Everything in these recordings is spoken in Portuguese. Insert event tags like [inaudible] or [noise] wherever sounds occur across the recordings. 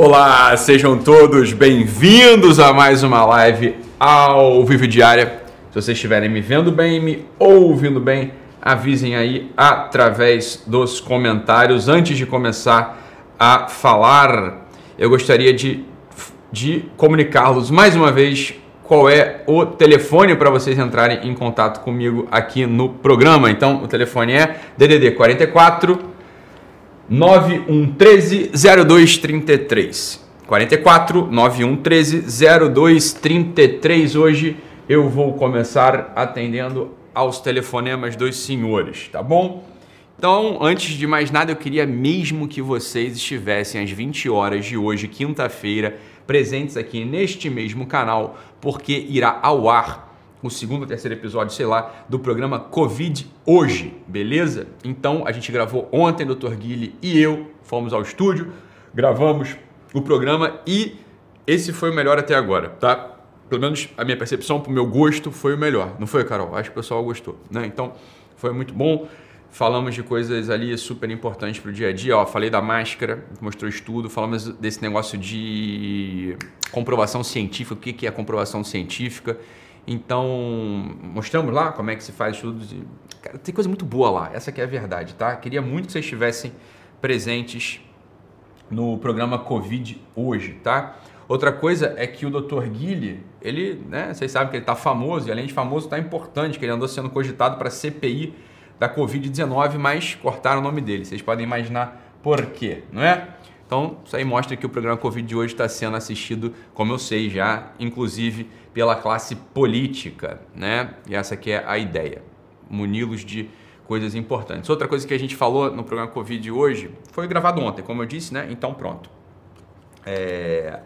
Olá, sejam todos bem-vindos a mais uma live ao vivo diária. Se vocês estiverem me vendo bem, me ouvindo bem, avisem aí através dos comentários. Antes de começar a falar, eu gostaria de, de comunicar-los mais uma vez qual é o telefone para vocês entrarem em contato comigo aqui no programa. Então, o telefone é DDD 44 9113 0233. 44 9113 0233. Hoje eu vou começar atendendo aos telefonemas dos senhores, tá bom? Então, antes de mais nada, eu queria mesmo que vocês estivessem às 20 horas de hoje, quinta-feira, presentes aqui neste mesmo canal, porque irá ao ar o segundo ou terceiro episódio, sei lá, do programa Covid hoje, beleza? Então a gente gravou ontem, Dr. Guilherme e eu fomos ao estúdio, gravamos o programa e esse foi o melhor até agora, tá? Pelo menos a minha percepção, pro meu gosto, foi o melhor. Não foi, Carol? Acho que o pessoal gostou, né? Então foi muito bom. Falamos de coisas ali super importantes para o dia a dia. Ó, falei da máscara, mostrou estudo. Falamos desse negócio de comprovação científica. O que é comprovação científica? Então, mostramos lá como é que se faz estudos. Cara, tem coisa muito boa lá, essa que é a verdade, tá? Queria muito que vocês estivessem presentes no programa Covid hoje, tá? Outra coisa é que o Dr. Guilherme, ele, né, vocês sabem que ele está famoso e além de famoso, está importante, que ele andou sendo cogitado para CPI da Covid-19, mas cortaram o nome dele. Vocês podem imaginar por quê, não é? Então, isso aí mostra que o programa Covid de hoje está sendo assistido, como eu sei já, inclusive pela classe política, né? E essa aqui é a ideia, muni-los de coisas importantes. Outra coisa que a gente falou no programa Covid de hoje foi gravado ontem, como eu disse, né? Então pronto. É...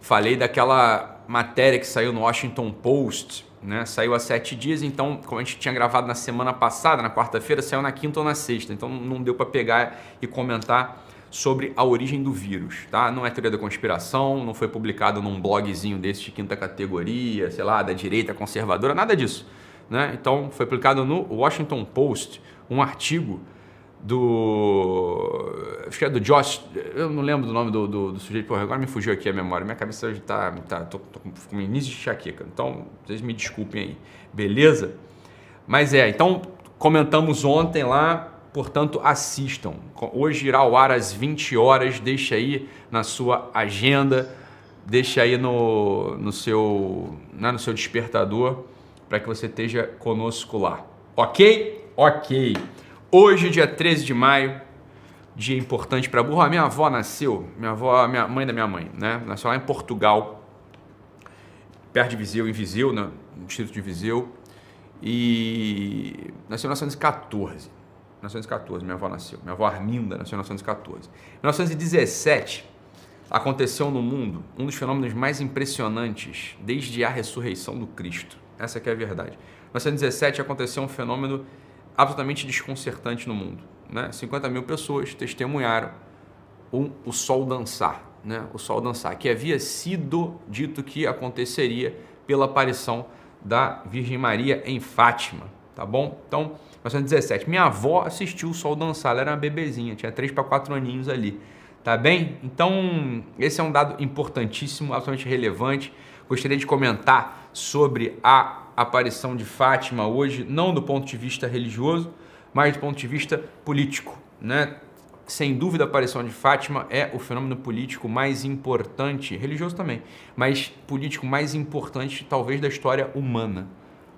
Falei daquela matéria que saiu no Washington Post, né? Saiu há sete dias, então, como a gente tinha gravado na semana passada, na quarta-feira, saiu na quinta ou na sexta, então não deu para pegar e comentar sobre a origem do vírus, tá? Não é teoria da conspiração, não foi publicado num blogzinho desse de quinta categoria, sei lá, da direita conservadora, nada disso, né? Então, foi publicado no Washington Post um artigo do acho que é do Josh, eu não lembro do nome do, do, do sujeito, porra, agora me fugiu aqui a memória, minha cabeça hoje tá, tá tô, tô com início de enxaqueca, então vocês me desculpem aí, beleza? Mas é, então comentamos ontem lá Portanto, assistam. Hoje irá ao ar às 20 horas. Deixa aí na sua agenda, deixa aí no, no, seu, né, no seu despertador para que você esteja conosco lá. Ok? Ok. Hoje, dia 13 de maio, dia importante para burro. A minha avó nasceu, minha avó, minha mãe da minha mãe, né? Nasceu lá em Portugal, perto de Viseu, em Viseu, né? no distrito de Viseu. E nasceu em 1914. 1914, minha avó nasceu. Minha avó Arminda nasceu em 1914. Em 1917, aconteceu no mundo um dos fenômenos mais impressionantes desde a ressurreição do Cristo. Essa é a verdade. Em 1917 aconteceu um fenômeno absolutamente desconcertante no mundo. Né? 50 mil pessoas testemunharam um, o sol dançar, né? o sol dançar, que havia sido dito que aconteceria pela aparição da Virgem Maria em Fátima, tá bom? Então, 1917. Minha avó assistiu o sol dançar, ela era uma bebezinha, tinha 3 para 4 aninhos ali. Tá bem? Então, esse é um dado importantíssimo, absolutamente relevante. Gostaria de comentar sobre a aparição de Fátima hoje, não do ponto de vista religioso, mas do ponto de vista político, né? Sem dúvida, a aparição de Fátima é o fenômeno político mais importante, religioso também, mas político mais importante, talvez, da história humana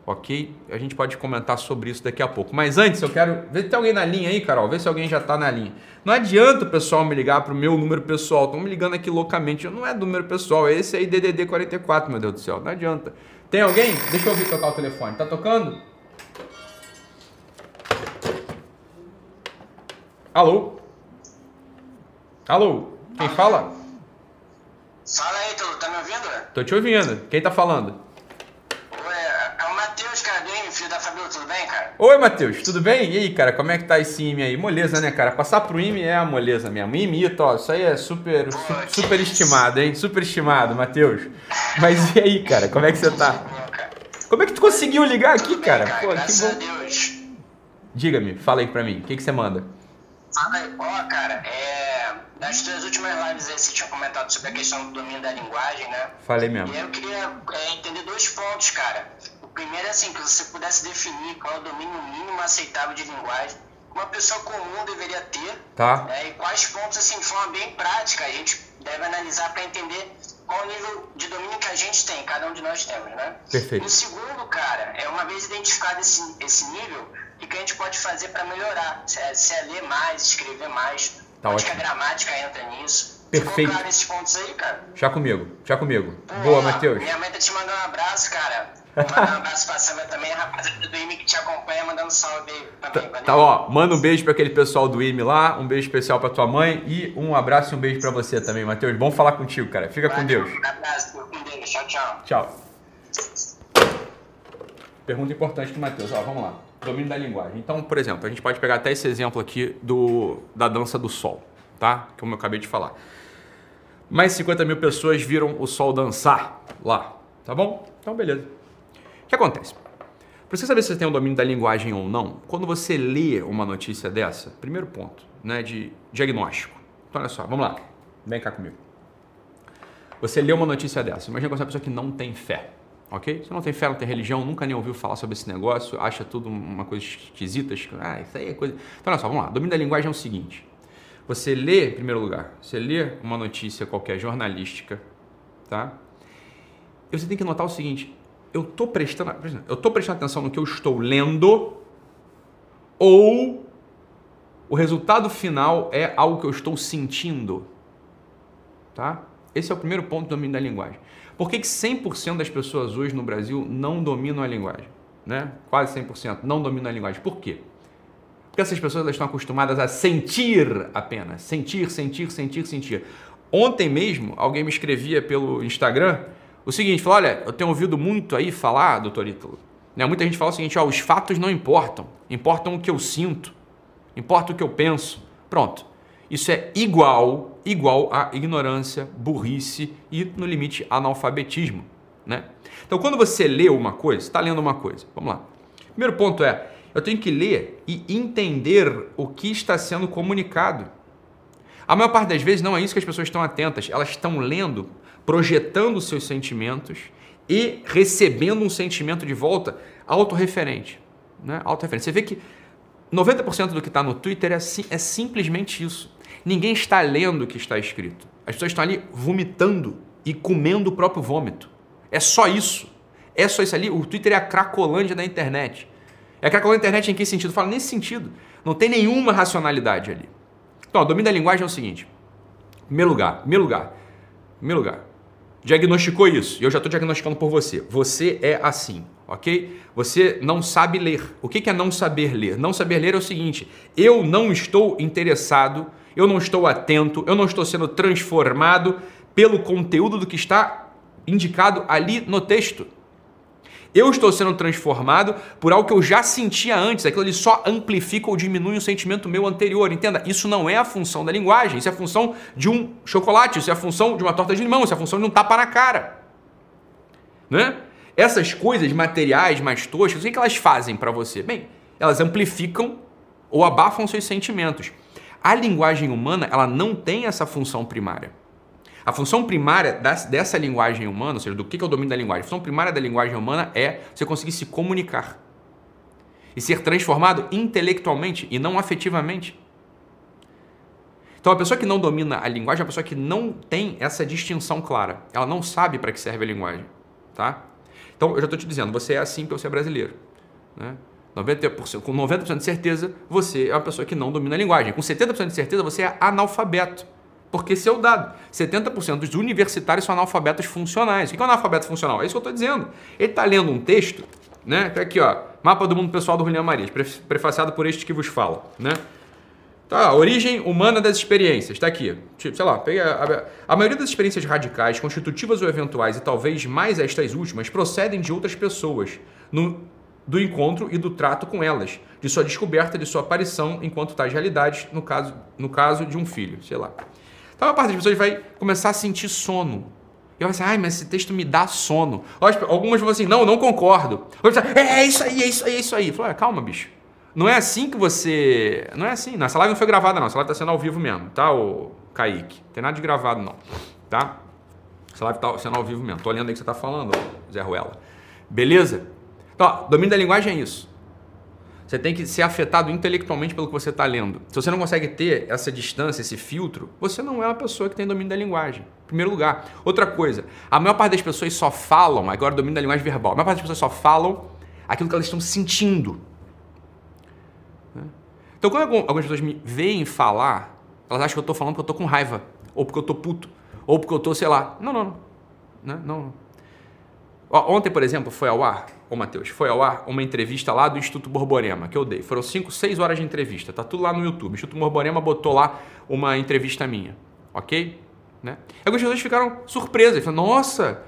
ok? A gente pode comentar sobre isso daqui a pouco. Mas antes, eu quero ver se tem alguém na linha aí, Carol. Vê se alguém já está na linha. Não adianta o pessoal me ligar para o meu número pessoal. Estão me ligando aqui loucamente. Não é número pessoal, é esse aí, DDD 44, meu Deus do céu. Não adianta. Tem alguém? Deixa eu ouvir tocar o telefone. Tá tocando? Alô? Alô? Quem fala? Fala aí, tu tá me ouvindo? Tô te ouvindo. Quem tá falando? Oi, Matheus, tudo bem? E aí, cara, como é que tá esse IME aí? Moleza, né, cara? Passar pro IME é a moleza mesmo. IME, ó, isso aí é super, Pô, su super estimado, hein? Super estimado, Matheus. Mas e aí, cara, como é que você tá? Como é que tu conseguiu ligar aqui, cara? Pô, que bom. Diga-me, fala aí pra mim, o que, que você manda? Fala aí, ó, cara, é... nas tuas últimas lives aí você tinha comentado sobre a questão do domínio da linguagem, né? Falei mesmo. E aí eu queria é, entender dois pontos, cara. Primeiro é assim, que você pudesse definir qual é o domínio mínimo aceitável de linguagem que uma pessoa comum deveria ter. Tá. né? E quais pontos, assim, de forma bem prática, a gente deve analisar para entender qual o nível de domínio que a gente tem, cada um de nós temos, né? Perfeito. E o segundo, cara, é uma vez identificado esse, esse nível, o que a gente pode fazer para melhorar? Se é, se é ler mais, escrever mais, Tá onde que ótimo. a gramática entra nisso. Perfeito. Ficou claro esses pontos aí, cara? Já comigo, já comigo. Boa, Matheus. Minha mãe tá te mandando um abraço, cara. Mandar um abraço pra Sandra também, a rapaziada do IME que te acompanha, mandando salve também. valeu? Tá, ó, manda um beijo pra aquele pessoal do IME lá, um beijo especial pra tua mãe e um abraço e um beijo pra você também, Matheus. Bom falar contigo, cara. Fica com Valeu, Deus. Um abraço, fica com Deus. Tchau, tchau. Tchau. Pergunta importante do Matheus. Ó, vamos lá. Domínio da linguagem. Então, por exemplo, a gente pode pegar até esse exemplo aqui do, da dança do sol, tá? Como eu acabei de falar. Mais 50 mil pessoas viram o sol dançar lá, tá bom? Então, beleza. O que acontece? Para você saber se você tem o domínio da linguagem ou não, quando você lê uma notícia dessa, primeiro ponto, né, de diagnóstico. Então, olha só, vamos lá. Vem cá comigo. Você lê uma notícia dessa. Imagina que você é uma pessoa que não tem fé, ok? Você não tem fé, não tem religião, nunca nem ouviu falar sobre esse negócio, acha tudo uma coisa esquisita. esqui- Ah, isso aí é coisa. Então, olha só, vamos lá. Domínio da linguagem é o seguinte: você lê, em primeiro lugar, você lê uma notícia qualquer jornalística, tá? E você tem que notar o seguinte: eu tô prestando, eu tô prestando atenção no que eu estou lendo ou o resultado final é algo que eu estou sentindo, tá? Esse é o primeiro ponto do domínio da linguagem. Por que, que 100% das pessoas hoje no Brasil não dominam a linguagem? Né? Quase 100% não dominam a linguagem. Por quê? Porque essas pessoas estão acostumadas a sentir apenas. Sentir, sentir, sentir, sentir. Ontem mesmo, alguém me escrevia pelo Instagram o seguinte: olha, eu tenho ouvido muito aí falar, doutor Ítalo. Né? Muita gente fala o seguinte: ó, os fatos não importam, importam o que eu sinto, importa o que eu penso. Pronto. Isso é igual, igual a ignorância, burrice e, no limite, analfabetismo. Né? Então, quando você lê uma coisa, está lendo uma coisa, vamos lá. Primeiro ponto é, eu tenho que ler e entender o que está sendo comunicado. A maior parte das vezes não é isso que as pessoas estão atentas, elas estão lendo, projetando seus sentimentos e recebendo um sentimento de volta autorreferente. Né? Autorreferente. Você vê que 90% do que está no Twitter é, é simplesmente isso. Ninguém está lendo o que está escrito. As pessoas estão ali vomitando e comendo o próprio vômito. É só isso. É só isso ali. O Twitter é a cracolândia da internet. É a cracolândia da internet em que sentido? Fala nesse sentido. Não tem nenhuma racionalidade ali. Então, o domínio da linguagem é o seguinte. Primeiro lugar, primeiro lugar, primeiro lugar. Diagnosticou isso. E eu já estou diagnosticando por você. Você é assim, ok? Você não sabe ler. O que é não saber ler? Não saber ler é o seguinte: eu não estou interessado, eu não estou atento, eu não estou sendo transformado pelo conteúdo do que está indicado ali no texto. Eu estou sendo transformado por algo que eu já sentia antes. Aquilo ali só amplifica ou diminui um sentimento meu anterior. Entenda, isso não é a função da linguagem. Isso é a função de um chocolate. Isso é a função de uma torta de limão. Isso é a função de um tapa na cara. Né? Essas coisas materiais mais toscas, o que que elas fazem para você? Bem, elas amplificam ou abafam seus sentimentos. A linguagem humana, ela não tem essa função primária. A função primária das- dessa linguagem humana, ou seja, do que é o domínio da linguagem, a função primária da linguagem humana é você conseguir se comunicar e ser transformado intelectualmente e não afetivamente. Então, a pessoa que não domina a linguagem é uma pessoa que não tem essa distinção clara. Ela não sabe para que serve a linguagem, tá? Então, eu já estou te dizendo, você é assim porque você é brasileiro, né? 90%, com 90% de certeza, você é uma pessoa que não domina a linguagem. Com 70% de certeza, você é analfabeto. Porque esse é o dado. 70% dos universitários são analfabetos funcionais. O que é um analfabeto funcional? É isso que eu estou dizendo. Ele está lendo um texto, né? Tá aqui, ó. Mapa do mundo pessoal do Julián Marias, pre- prefaciado por este que vos fala, né? Tá, a origem humana das experiências, tá aqui. Tipo, sei lá, pega a, a maioria das experiências radicais, constitutivas ou eventuais, e talvez mais estas últimas, procedem de outras pessoas, no, do encontro e do trato com elas, de sua descoberta, de sua aparição enquanto tais realidades, no caso, no caso de um filho, sei lá. A parte das pessoas vai começar a sentir sono. E vai assim, ai, mas esse texto me dá sono. Algumas vão assim, não, não concordo. Outras, é, é isso aí, é isso aí, é isso aí. Fala, calma, bicho. Não é assim que você. Não é assim. Não, essa live não foi gravada, não. Essa live está sendo ao vivo mesmo, tá? O Kaique. Não tem nada de gravado, não. Tá? Essa live tá sendo ao vivo mesmo. Tô olhando aí que você tá falando, Zé Ruela. Beleza? Então, ó, domínio da linguagem é isso. Você tem que ser afetado intelectualmente pelo que você está lendo. Se você não consegue ter essa distância, esse filtro, você não é uma pessoa que tem domínio da linguagem. Em primeiro lugar. Outra coisa, a maior parte das pessoas só falam, agora domínio da linguagem verbal, a maior parte das pessoas só falam aquilo que elas estão sentindo. Então, quando algumas pessoas me veem falar, elas acham que eu estou falando porque eu estou com raiva, ou porque eu estou puto, ou porque eu estou, sei lá. Não, não, não. Não, não. Ontem, por exemplo, foi ao ar, ô Matheus, foi ao ar uma entrevista lá do Instituto Borborema, que eu dei. Foram 5, 6 horas de entrevista, tá tudo lá no YouTube. O Instituto Borborema botou lá uma entrevista minha, ok? Né? Algumas pessoas ficaram surpresas, falaram, nossa,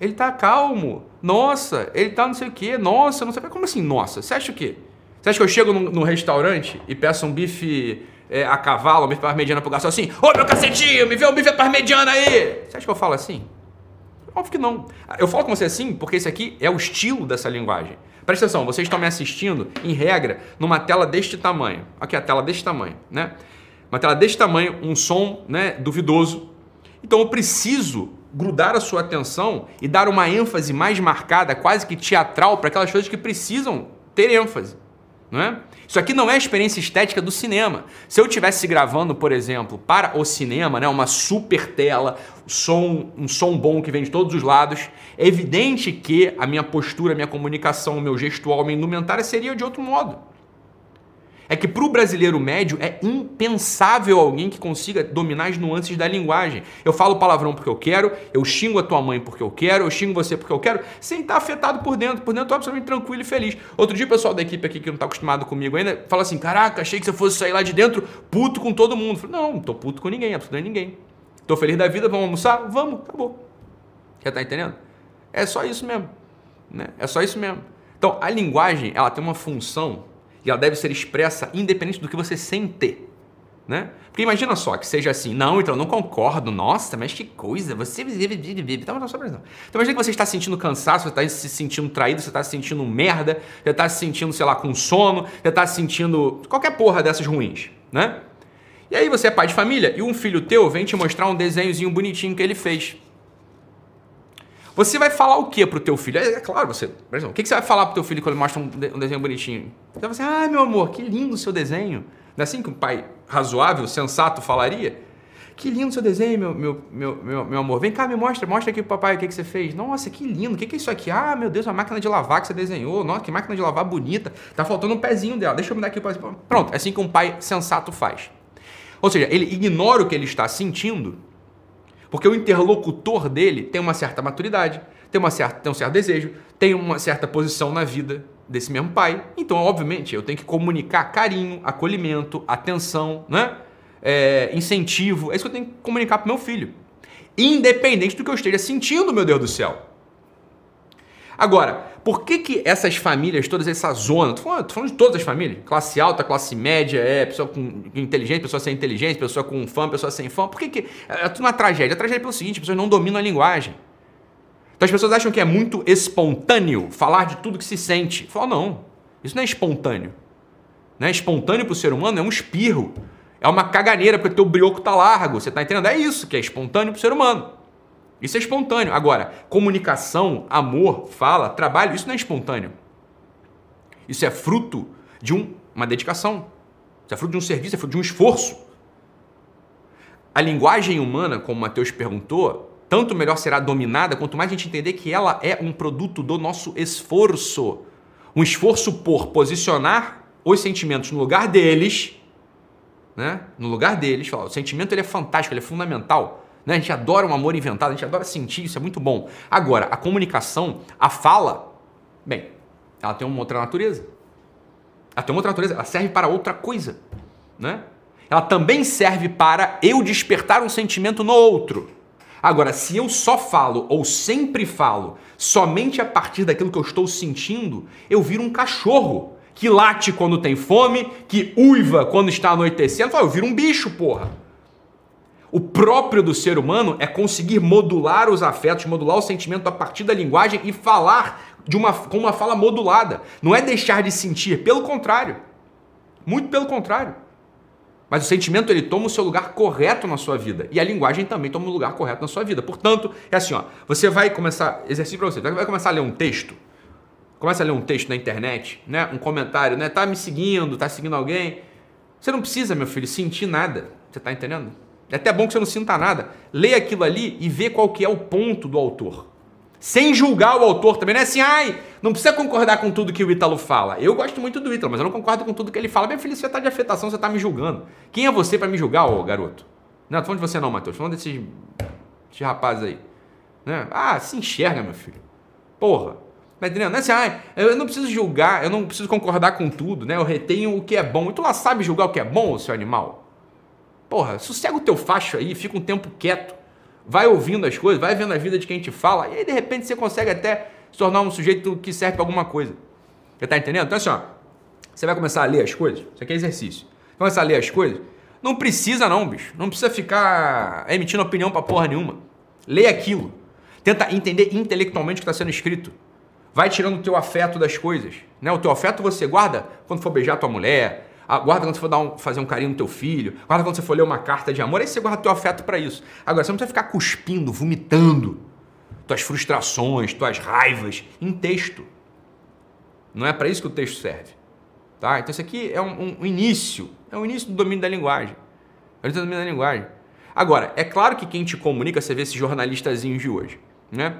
ele tá calmo, nossa, ele tá não sei o quê, nossa, não sei o quê. Como assim, nossa? Você acha o quê? Você acha que eu chego num restaurante e peço um bife é, a cavalo, um bife parmegiana pro garçom assim, ô meu cacetinho, me vê um bife parmegiana aí? Você acha que eu falo assim? Óbvio que não. Eu falo com você assim porque esse aqui é o estilo dessa linguagem. Presta atenção, vocês estão me assistindo, em regra, numa tela deste tamanho. Aqui a tela deste tamanho, né? Uma tela deste tamanho, um som né, duvidoso. Então eu preciso grudar a sua atenção e dar uma ênfase mais marcada, quase que teatral, para aquelas coisas que precisam ter ênfase. Não é? Isso aqui não é a experiência estética do cinema. Se eu estivesse gravando, por exemplo, para o cinema, né, uma super tela, som, um som bom que vem de todos os lados, é evidente que a minha postura, a minha comunicação, o meu gestual, a minha indumentária seria de outro modo. É que para o brasileiro médio é impensável alguém que consiga dominar as nuances da linguagem. Eu falo palavrão porque eu quero, eu xingo a tua mãe porque eu quero, eu xingo você porque eu quero, sem estar afetado por dentro. Por dentro eu tô absolutamente tranquilo e feliz. Outro dia o pessoal da equipe aqui que não está acostumado comigo ainda fala assim: caraca, achei que você fosse sair lá de dentro puto com todo mundo. Falei, não, não tô puto com ninguém, absolutamente ninguém. Tô feliz da vida, vamos almoçar? Vamos, acabou. Já tá entendendo? É só isso mesmo. Né? É só isso mesmo. Então, a linguagem, ela tem uma função e ela deve ser expressa independente do que você sente. Né? Porque imagina só que seja assim, não, então eu não concordo, nossa, mas que coisa, você vive, vive, vive. Então, então imagina que você está sentindo cansaço, você está se sentindo traído, você está se sentindo merda, você está se sentindo, sei lá, com sono, você está se sentindo qualquer porra dessas ruins, né? E aí você é pai de família e um filho teu vem te mostrar um desenhozinho bonitinho que ele fez. Você vai falar o que pro teu filho? É, é claro, você. O que, que você vai falar pro teu filho quando ele mostra um, um desenho bonitinho? Você vai assim, ah, meu amor, que lindo o seu desenho. Não é assim que um pai razoável, sensato falaria? Que lindo o seu desenho, meu, meu, meu, meu, meu amor. Vem cá, me mostra, mostra aqui pro papai o que, que você fez. Nossa, que lindo. O que, que é isso aqui? Ah, meu Deus, uma máquina de lavar que você desenhou. Nossa, que máquina de lavar bonita. Tá faltando um pezinho dela. Deixa eu me dar aqui. Pronto, é assim que um pai sensato faz. Ou seja, ele ignora o que ele está sentindo porque o interlocutor dele tem uma certa maturidade, tem, uma certa, tem um certo desejo, tem uma certa posição na vida desse mesmo pai. Então, obviamente, eu tenho que comunicar carinho, acolhimento, atenção, né? É, incentivo. É isso que eu tenho que comunicar para meu filho. Independente do que eu esteja sentindo, meu Deus do céu. Agora, por que, que essas famílias, todas essa zona, tô falando, tô falando de todas as famílias, classe alta, classe média, é, pessoa com inteligente, pessoa sem inteligência, pessoa com fã, pessoa sem fã, por que, que é, é tudo uma tragédia? A tragédia é pelo seguinte, as pessoas não dominam a linguagem. Então as pessoas acham que é muito espontâneo falar de tudo que se sente. Fala, não, isso não é espontâneo. Não é espontâneo para o ser humano, é um espirro. É uma caganeira porque teu brioco tá largo. Você tá entendendo? É isso que é espontâneo para o ser humano. Isso é espontâneo. Agora, comunicação, amor, fala, trabalho, isso não é espontâneo. Isso é fruto de um, uma dedicação. Isso é fruto de um serviço, é fruto de um esforço. A linguagem humana, como o Mateus perguntou, tanto melhor será dominada quanto mais a gente entender que ela é um produto do nosso esforço. Um esforço por posicionar os sentimentos no lugar deles, né? No lugar deles, o sentimento ele é fantástico, ele é fundamental. Né? A gente adora um amor inventado, a gente adora sentir, isso é muito bom. Agora, a comunicação, a fala, bem, ela tem uma outra natureza. Ela tem uma outra natureza, ela serve para outra coisa. Né? Ela também serve para eu despertar um sentimento no outro. Agora, se eu só falo ou sempre falo somente a partir daquilo que eu estou sentindo, eu viro um cachorro que late quando tem fome, que uiva quando está anoitecendo. Eu viro um bicho, porra. O próprio do ser humano é conseguir modular os afetos, modular o sentimento a partir da linguagem e falar de uma, com uma fala modulada. Não é deixar de sentir, pelo contrário. Muito pelo contrário. Mas o sentimento ele toma o seu lugar correto na sua vida e a linguagem também toma o lugar correto na sua vida. Portanto, é assim, ó, você vai começar, exercício para você, vai começar a ler um texto, começa a ler um texto na internet, né, um comentário, né, tá me seguindo, tá seguindo alguém, você não precisa, meu filho, sentir nada, você tá entendendo? É até bom que você não sinta nada. Lê aquilo ali e vê qual que é o ponto do autor sem julgar o autor também. Não é assim, ai, não precisa concordar com tudo que o Ítalo fala. Eu gosto muito do Ítalo, mas eu não concordo com tudo que ele fala. Minha filha, você está de afetação, você está me julgando. Quem é você para me julgar, ô garoto? Não, tô falando de você não, Matheus. Tô falando desses, desses rapazes aí. Né? Ah, se enxerga, meu filho. Porra. Tá entendendo? Não é assim, ah, eu não preciso julgar, eu não preciso concordar com tudo, né? Eu retenho o que é bom. E tu lá sabe julgar o que é bom, seu animal? Porra, sossega o teu facho aí, fica um tempo quieto vai ouvindo as coisas, vai vendo a vida de quem te fala, e aí de repente você consegue até se tornar um sujeito que serve para alguma coisa. Você tá entendendo? Então assim, ó, você vai começar a ler as coisas, isso aqui é exercício. Começar a ler as coisas, não precisa não, bicho. Não precisa ficar emitindo opinião para porra nenhuma. Lê aquilo. Tenta entender intelectualmente o que está sendo escrito. Vai tirando o teu afeto das coisas. Né? O teu afeto você guarda quando for beijar tua mulher, guarda quando você for dar um, fazer um carinho no teu filho, guarda quando você for ler uma carta de amor, aí você guarda teu afeto para isso. Agora, você não precisa ficar cuspindo, vomitando tuas frustrações, tuas raivas em texto. Não é para isso que o texto serve. Tá? Então isso aqui é um, um início, é o um início do domínio da linguagem. É o do domínio da linguagem. Agora, é claro que quem te comunica, você vê esses jornalistazinhos de hoje, né?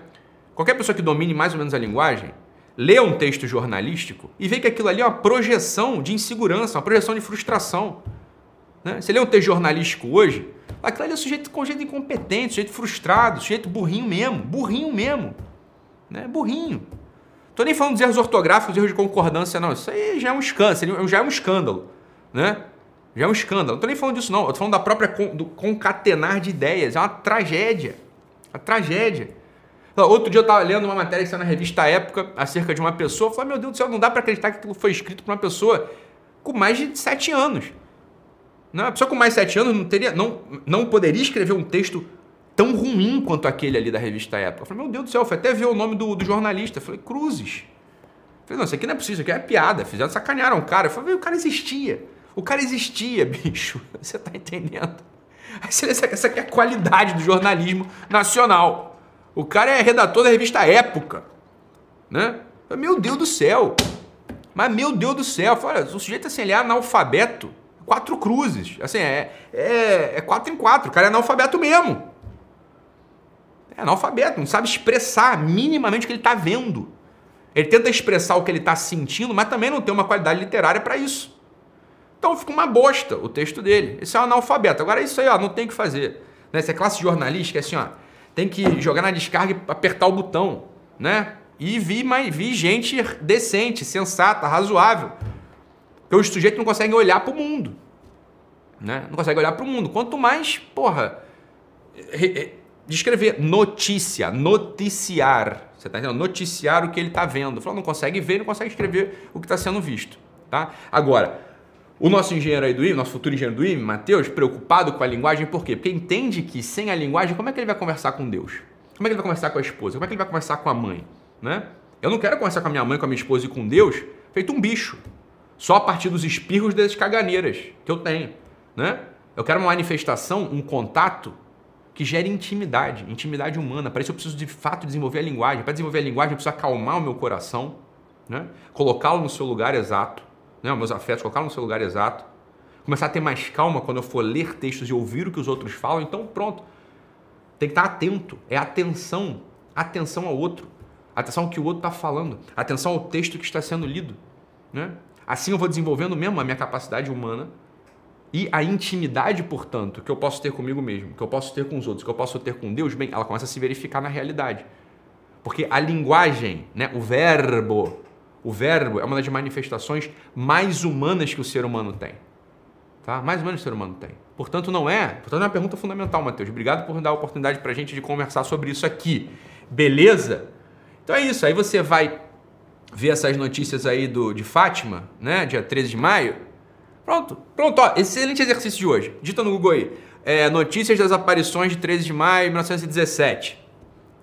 Qualquer pessoa que domine mais ou menos a linguagem, lê um texto jornalístico e vê que aquilo ali é uma projeção de insegurança, uma projeção de frustração. Né? Você lê um texto jornalístico hoje, aquilo ali é um sujeito com jeito incompetente, sujeito frustrado, sujeito burrinho mesmo, burrinho mesmo. Né? Burrinho. Tô nem falando dos erros ortográficos, erros de concordância, não. Isso aí já é um escândalo, já é um escândalo. Né? Já é um escândalo. Não tô nem falando disso, não. Eu tô falando da própria do concatenar de ideias. É uma tragédia. Uma tragédia. Outro dia eu estava lendo uma matéria que saiu na revista Época acerca de uma pessoa. Falei, meu Deus do céu, não dá para acreditar que aquilo foi escrito por uma pessoa com mais de 7 anos. Não, a pessoa com mais de 7 anos não, teria, não, não poderia escrever um texto tão ruim quanto aquele ali da revista Época. Eu falei, meu Deus do céu, fui até ver o nome do, do jornalista. Eu falei, Cruzes. Eu falei, não, isso aqui não é possível, isso aqui é piada. Fizeram, sacanearam o cara. Eu falei, o cara existia. O cara existia, [laughs] bicho. Você tá entendendo? Essa aqui é a qualidade do jornalismo nacional. O cara é redator da revista Época. Né? Meu Deus do céu. Mas meu Deus do céu. Olha, o sujeito assim, ele é analfabeto. Quatro cruzes. Assim, é, é, é quatro em quatro. O cara é analfabeto mesmo. É analfabeto, não sabe expressar minimamente o que ele está vendo. Ele tenta expressar o que ele está sentindo, mas também não tem uma qualidade literária para isso. Então fica uma bosta o texto dele. Esse é um analfabeto. Agora isso aí, ó, não tem o que fazer. Né? Essa é classe jornalística, é assim, ó tem que jogar na descarga e apertar o botão, né? E vi, mas vi gente decente, sensata, razoável. Porque os sujeitos não conseguem olhar para o mundo. Né? Não conseguem olhar para o mundo. Quanto mais, porra, descrever notícia, noticiar. Você está entendendo? Noticiar o que ele está vendo. Fala, não consegue ver, não consegue escrever o que está sendo visto. Tá? Agora, o nosso engenheiro aí do IME, nosso futuro engenheiro do IME, Matheus, preocupado com a linguagem, por quê? Porque entende que sem a linguagem, como é que ele vai conversar com Deus? Como é que ele vai conversar com a esposa? Como é que ele vai conversar com a mãe? Né? Eu não quero conversar com a minha mãe, com a minha esposa e com Deus feito um bicho. Só a partir dos espirros das caganeiras que eu tenho. Né? Eu quero uma manifestação, um contato que gere intimidade, intimidade humana. Para isso eu preciso de fato desenvolver a linguagem. Para desenvolver a linguagem eu preciso acalmar o meu coração, né? colocá-lo no seu lugar exato né, meus afetos, colocar no seu lugar exato, começar a ter mais calma quando eu for ler textos e ouvir o que os outros falam, então pronto. Tem que estar atento, é atenção, atenção ao outro, atenção ao que o outro está falando, atenção ao texto que está sendo lido. Né? Assim eu vou desenvolvendo mesmo a minha capacidade humana e a intimidade, portanto, que eu posso ter comigo mesmo, que eu posso ter com os outros, que eu posso ter com Deus, bem, ela começa a se verificar na realidade. Porque a linguagem, né, o verbo, o verbo é uma das manifestações mais humanas que o ser humano tem. Tá? Mais humanas que o ser humano tem. Portanto, não é. Portanto, é uma pergunta fundamental, Matheus. Obrigado por dar a oportunidade para a gente de conversar sobre isso aqui. Beleza? Então é isso. Aí você vai ver essas notícias aí do, de Fátima, né? Dia 13 de maio. Pronto. Pronto, ó. Excelente exercício de hoje. Dita no Google aí. É, notícias das aparições de 13 de maio de 1917.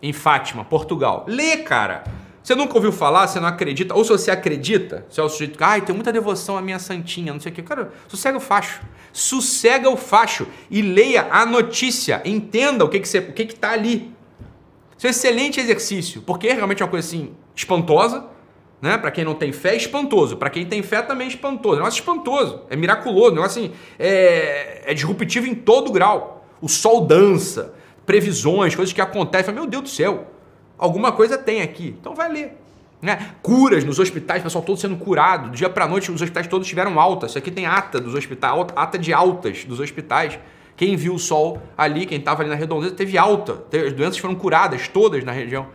Em Fátima, Portugal. Lê, cara. Você nunca ouviu falar, você não acredita, ou se você acredita, você é o sujeito que, ai, tem muita devoção à minha santinha, não sei o que. Cara, sossega o facho. Sossega o facho e leia a notícia. Entenda o que, que, você, o que, que tá ali. Isso é um excelente exercício, porque é realmente uma coisa assim espantosa, né? Para quem não tem fé, é espantoso. Para quem tem fé, também é espantoso. É um negócio espantoso, é miraculoso, é um negócio assim, é, é disruptivo em todo grau. O sol dança, previsões, coisas que acontecem. Meu Deus do céu, alguma coisa tem aqui. Então vai ler. Né? Curas nos hospitais, o pessoal todo sendo curado. Do dia para noite, os hospitais todos tiveram alta. Isso aqui tem ata dos hospitais, ata de altas dos hospitais. Quem viu o sol ali, quem estava ali na redondeza, teve alta. As doenças foram curadas todas na região.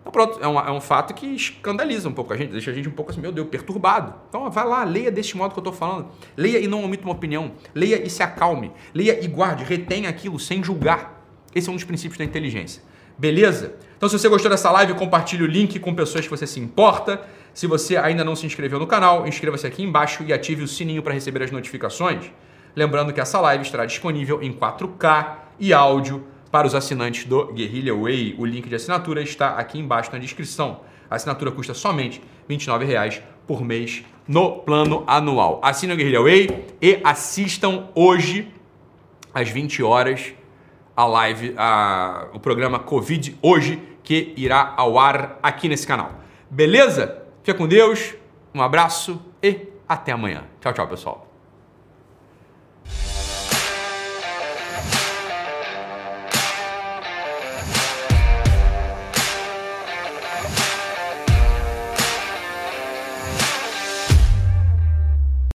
Então pronto, é um, é um fato que escandaliza um pouco a gente, deixa a gente um pouco assim, meu Deus, perturbado. Então vai lá, leia deste modo que eu estou falando. Leia e não omita uma opinião. Leia e se acalme. Leia e guarde, retenha aquilo sem julgar. Esse é um dos princípios da inteligência. Beleza? Então, se você gostou dessa live, compartilhe o link com pessoas que você se importa. Se você ainda não se inscreveu no canal, inscreva-se aqui embaixo e ative o sininho para receber as notificações. Lembrando que essa live estará disponível em 4K e áudio para os assinantes do Guerrilla Way. O link de assinatura está aqui embaixo na descrição. A assinatura custa somente R$ 29,00 por mês no plano anual. Assinem o Guerrilla Way e assistam hoje às 20 horas a live, a, o programa Covid hoje, que irá ao ar aqui nesse canal. Beleza? Fica com Deus, um abraço e até amanhã. Tchau, tchau, pessoal.